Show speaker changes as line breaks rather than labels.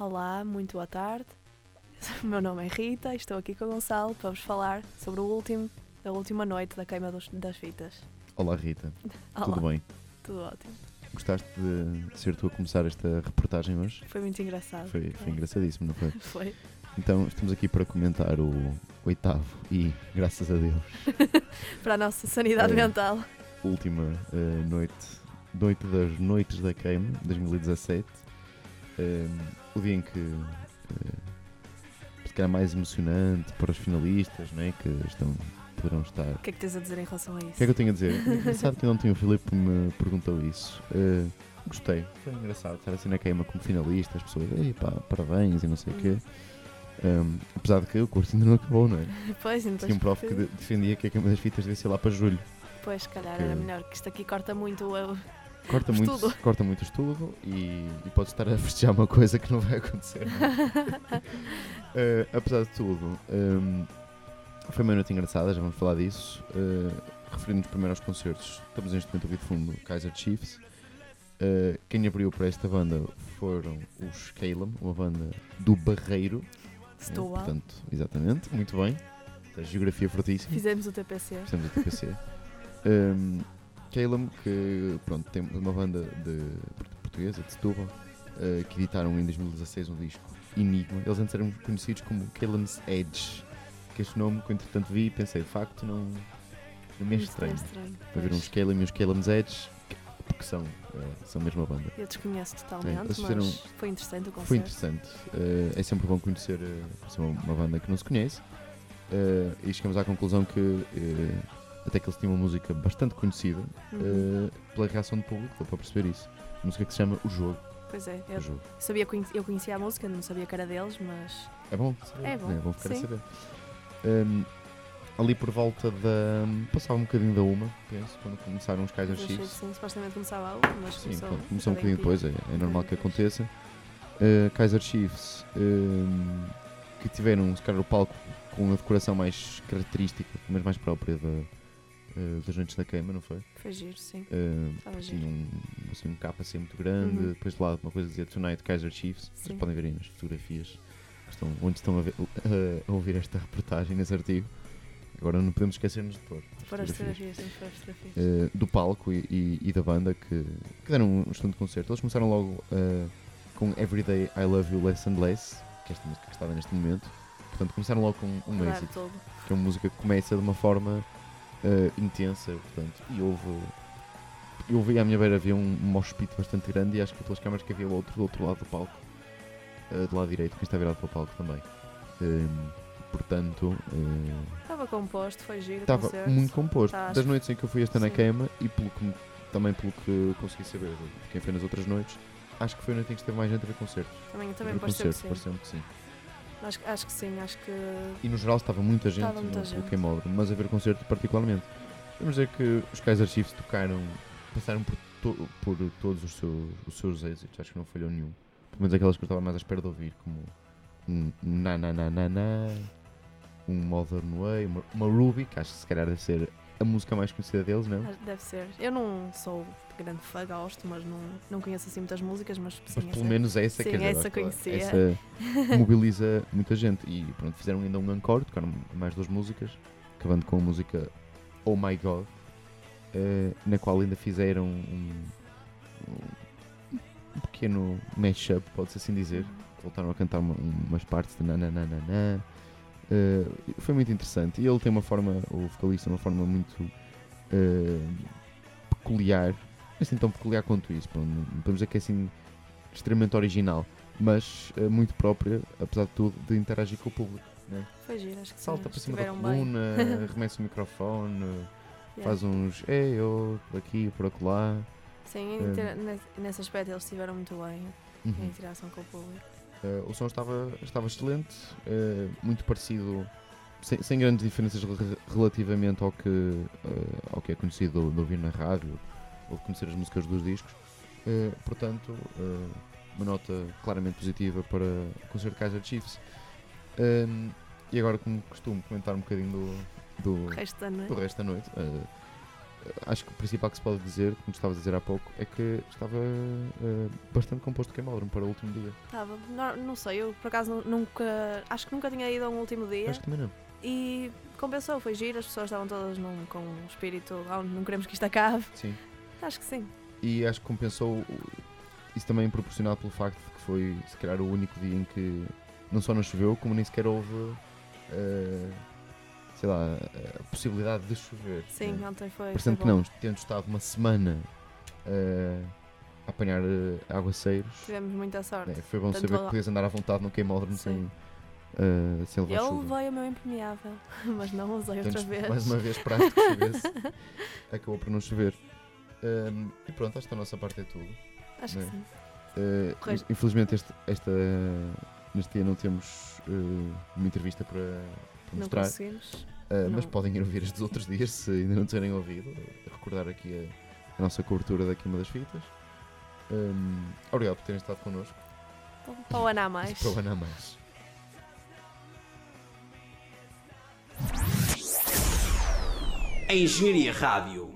Olá, muito boa tarde. O meu nome é Rita e estou aqui com o Gonçalo para vos falar sobre o último, a última noite da queima dos- das fitas.
Olá Rita,
Olá,
tudo bem?
Tudo ótimo.
Gostaste de ser tu a começar esta reportagem hoje?
Foi muito engraçado.
Foi, foi engraçadíssimo, não foi?
Foi.
Então estamos aqui para comentar o oitavo e, graças a Deus,
Para a nossa sanidade
É.
mental.
última eh, noite, noite das noites da queima, 2017. Eh, o dia em que eh, se calhar mais emocionante para os finalistas, não é? Que estão, poderão estar
O que é que tens a dizer em relação a isso?
O que é que eu tenho a dizer? Engraçado que ontem o Filipe me perguntou isso. Eh, gostei, foi engraçado estar assim na queima como finalista, as pessoas, ei pá, parabéns e não sei o quê. Um, apesar de que o curso ainda não acabou, não é?
Pois, então,
Tinha um prof que de- defendia que a queima das fitas devia ser lá para julho.
Pois, se calhar
que-
era melhor, que isto aqui corta muito o.
Corta muito,
estudo.
corta muito estudo e, e pode estar a festejar uma coisa que não vai acontecer. Eh, apesar de tudo, um, foi uma noite engraçada, já vamos falar disso. Uh, Referindo-nos primeiro aos concertos, estamos neste momento a ouvir de fundo Kaiser Chiefs. Uh, quem abriu para esta banda foram os Calum, uma banda do Barreiro.
Estou
Eh, portanto, exatamente, muito bem. A geografia fortíssima.
Fizemos o TPC.
Fizemos o TPC. um, Calum, que pronto, tem uma banda de, portuguesa, de Setúbal, uh, que editaram em 2016 um disco Enigma. Eles antes eram conhecidos como Calum's Edge. Que este nome, que eu entretanto vi e pensei, de facto, não, não me é estranho.
estranho.
Para ver uns Calum e uns Calum's Edge, porque são, uh, são a mesma banda.
Eu desconheço
É,
totalmente, mas
fizeram-
foi interessante o concerto.
Foi interessante. Uh, é sempre bom conhecer uh, uma, banda que não se conhece. Uh, e chegamos à conclusão que até que eles tinham uma música bastante conhecida
Uhum.
uh, pela reação do público, deu para perceber isso. Uma música que se chama O Jogo.
Pois é,
O
eu,
jogo.
sabia, eu conhecia a música, não sabia que era deles, mas
É bom.
É bom,
né? bom ficar a
sim.
saber. Um, ali por volta da. Passava um bocadinho da uma, penso, quando começaram os Kaiser Chiefs.
sim, supostamente começava a uma, mas
Sim,
começou,
começou um bocadinho
depois.
é, é normal que aconteça. Uh, Kaiser Chiefs, um, que tiveram, se calhar, o palco com a decoração mais característica, mas mais própria da, uh, das noites da queima, não foi?
Foi giro, sim.
Uh,
Estava
tinha
giro.
um, assim, um capa assim muito grande,
Uhum.
depois de lado uma coisa dizia Tonight Kaiser Chiefs,
Sim.
vocês podem ver aí nas fotografias estão, onde estão a, ver- a ouvir esta reportagem, nesse artigo. Agora não podemos esquecer-nos de pôr
Para as
fotografias. Uh, do palco e, e- e da banda que, que deram um excelente concerto. Eles começaram logo uh, com Everyday I Love You Less and Less, que é esta música que está neste momento. Portanto, começaram logo com um êxito, que é uma música que começa de uma forma uh, intensa. Portanto, e houve. Eu vi à minha beira havia um mosh pit bastante grande e acho que pelas câmaras que havia o outro do outro lado do palco, uh, do lado direito, quem está virado para o palco também. Um, portanto, uh,
Estava composto, foi giro.
Estava muito composto.
Tá,
das
que-
noites em que eu fui esta na queima e pelo que, também pelo que consegui saber de quem foi nas outras noites, acho que foi a noite em que esteve mais gente a ver concertos.
Também, também pareceu que
concertos,
sim.
pareceu-me que sim.
Acho, acho que sim, acho que.
E no geral estava muita gente
Estava muita
no,
gente.
queimódromo, mas a ver concerto particularmente. Vamos dizer que os Kaiser Chiefs tocaram, passaram por, to- por todos os seus, os seus êxitos, acho que não falhou nenhum. Pelo menos aquelas que eu estava mais à espera de ouvir, como um Na Na Na Na Na, um Modern Way, uma, uma Ruby, que acho que se calhar deve ser a música mais conhecida deles, não?
acho- Deve ser. Eu não sou grande fã, gosto, mas não, não conheço assim muitas músicas, mas sim,
Mas pelo
essa-
menos essa,
sim,
quer dizer,
essa conhecia.
essa mobiliza muita gente. E pronto, fizeram ainda um encore, tocaram mais duas músicas, acabando com a música Oh My God, eh, na qual ainda fizeram um, um- pequeno mashup, pode-se assim dizer. Voltaram a cantar uma- umas partes de nananana. Eh, foi muito interessante. E ele tem uma forma, o vocalista, uma forma muito eh, peculiar. Assim tão peculiar quanto isso. pronto, Não podemos dizer que é assim extremamente original, mas eh, muito própria, apesar de tudo, de interagir com o público. né?
Foi giro, acho que
Salta
sim.
para cima da coluna, arremessa o microfone,
Yeah.
faz uns ei, oh, por aqui, por acolá.
Sim, nesse- aspecto eles estiveram muito bem em
Uhum.
interação com o público.
Eh, o som estava, estava excelente, eh, muito parecido, sem, sem grandes diferenças re- relativamente ao que, eh, ao que é conhecido de ouvir na rádio ou de conhecer as músicas dos discos. Portanto, uma nota claramente positiva para o concerto de Kaiser Chiefs. Ehm, e agora, como costumo, comentar um bocadinho do, do,
resto da
do
noite.
resto da noite. Acho que o principal que se pode dizer, como estavas a dizer há pouco, é que estava eh, bastante composto o queimódromo para o último dia.
Estava, não, não sei, eu por acaso nu- nunca, acho que nunca tinha ido a um último dia
Acho que também não.
e compensou, foi giro, as pessoas estavam todas num, com um espírito, "Ah, não queremos que isto acabe.
Sim.
Acho que sim.
E acho que compensou isso também proporcionado pelo facto de que foi, se calhar, o único dia em que não só não choveu, como nem sequer houve, eh, sei lá, a possibilidade de chover.
Sim,
né?
ontem foi.
Parecendo que
bom.
não, tendo estado uma semana eh, a apanhar eh, aguaceiros,
Tivemos muita sorte.
né, foi bom
Tanto
saber que podias andar à vontade no queimódromo sem, eh, sem levar
Eu
chuva.
levei o meu impermeável, mas não usei outra
Portanto,
vez.
mais uma vez esperaste que chovesse, acabou por não chover. Ehm, e pronto, acho que a nossa parte é tudo.
Acho que
né?
sim.
Uh, infelizmente este, esta, neste dia não temos uh, uma entrevista para, para
Não
mostrar,
conseguimos.
uh, mas
não.
podem ir ouvir as dos outros dias se ainda não tiverem ouvido. Recordar aqui a, a nossa cobertura da Queima das Fitas. Um, obrigado por terem estado connosco.
Para o ano a mais.
Para o ano a mais.
A Engenharia Rádio